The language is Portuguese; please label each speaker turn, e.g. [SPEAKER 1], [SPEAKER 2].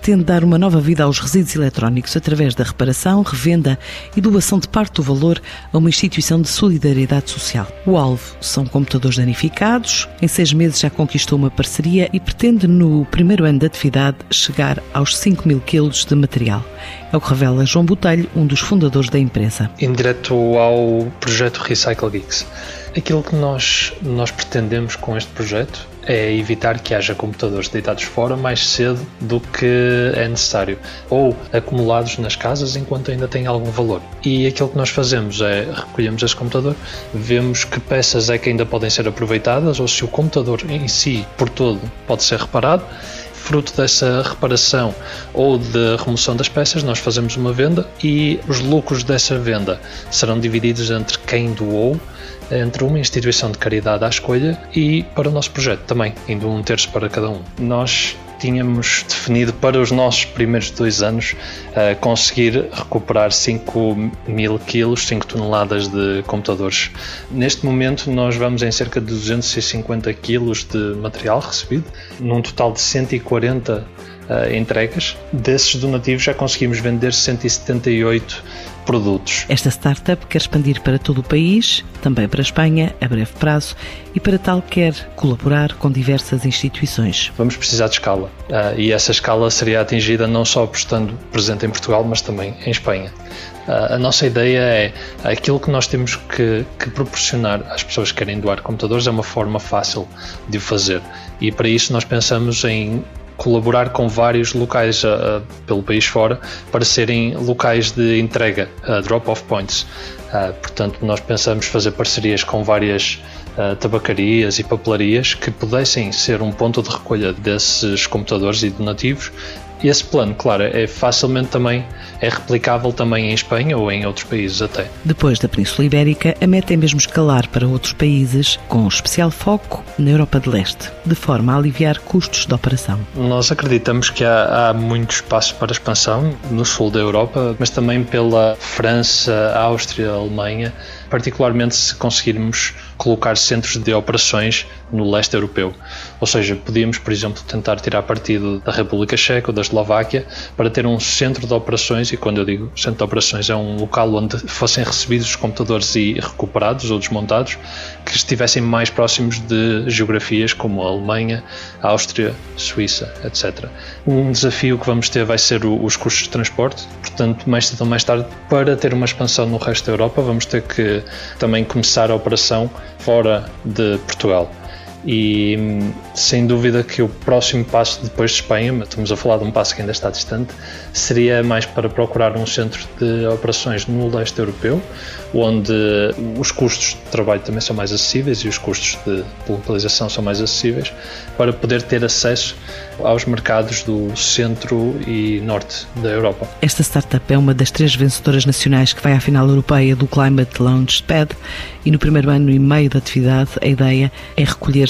[SPEAKER 1] pretende dar uma nova vida aos resíduos eletrónicos através da reparação, revenda e doação de parte do valor a uma instituição de solidariedade social. O alvo são computadores danificados. Em seis meses já conquistou uma parceria e pretende, no primeiro ano de atividade, chegar aos 5 mil quilos de material. É o que revela João Botelho, um dos fundadores da empresa.
[SPEAKER 2] Em direto ao projeto Recycle Geeks. Aquilo que nós, nós pretendemos com este projeto é evitar que haja computadores deitados fora mais cedo do que é necessário ou acumulados nas casas enquanto ainda têm algum valor. E aquilo que nós fazemos é recolhemos esse computador, vemos que peças é que ainda podem ser aproveitadas ou se o computador em si, por todo, pode ser reparado fruto dessa reparação ou de remoção das peças, nós fazemos uma venda e os lucros dessa venda serão divididos entre quem doou, entre uma instituição de caridade à escolha e para o nosso projeto também, indo um terço para cada um. Nós tínhamos definido para os nossos primeiros dois anos uh, conseguir recuperar 5 mil quilos, 5 toneladas de computadores. Neste momento nós vamos em cerca de 250 quilos de material recebido, num total de 140 uh, entregas. Desses donativos já conseguimos vender 178 produtos.
[SPEAKER 1] Esta startup quer expandir para todo o país, também para a Espanha, a breve prazo, e para tal quer colaborar com diversas instituições.
[SPEAKER 2] Vamos precisar de escala uh, e essa escala seria atingida não só estando presente em Portugal, mas também em Espanha. Uh, a nossa ideia é aquilo que nós temos que, que, proporcionar às pessoas que querem doar computadores é uma forma fácil de o fazer e para isso nós pensamos em colaborar com vários locais uh, pelo país fora para serem locais de entrega, uh, drop-off points. Uh, portanto, nós pensamos fazer parcerias com várias tabacarias e papelarias que pudessem ser um ponto de recolha desses computadores e donativos esse plano, claro, é facilmente também é replicável também em Espanha ou em outros países até.
[SPEAKER 1] Depois da Península Ibérica, a meta é mesmo escalar para outros países, com especial foco na Europa de Leste, de forma a aliviar custos de operação.
[SPEAKER 2] Nós acreditamos que há, há muito espaço para expansão no sul da Europa, mas também pela França, Áustria, Alemanha, particularmente se conseguirmos colocar centros de operações no leste europeu. Ou seja, podíamos, por exemplo, tentar tirar partido da República Checa ou da Eslováquia para ter um centro de operações, e quando eu digo centro de operações, é um local onde fossem recebidos os computadores e recuperados ou desmontados, que estivessem mais próximos de geografias como a Alemanha, a Áustria, Suíça, etc. Um desafio que vamos ter vai ser os custos de transporte, portanto, mais cedo ou mais tarde, para ter uma expansão no resto da Europa, vamos ter que também começar a operação fora de Portugal. E sem dúvida que o próximo passo depois de Espanha, mas estamos a falar de um passo que ainda está distante, seria mais para procurar um centro de operações no leste europeu, onde os custos de trabalho também são mais acessíveis e os custos de localização são mais acessíveis, para poder ter acesso aos mercados do centro e norte da Europa.
[SPEAKER 1] Esta startup é uma das três vencedoras nacionais que vai à final europeia do Climate Launchpad e no primeiro ano e meio de atividade a ideia é recolher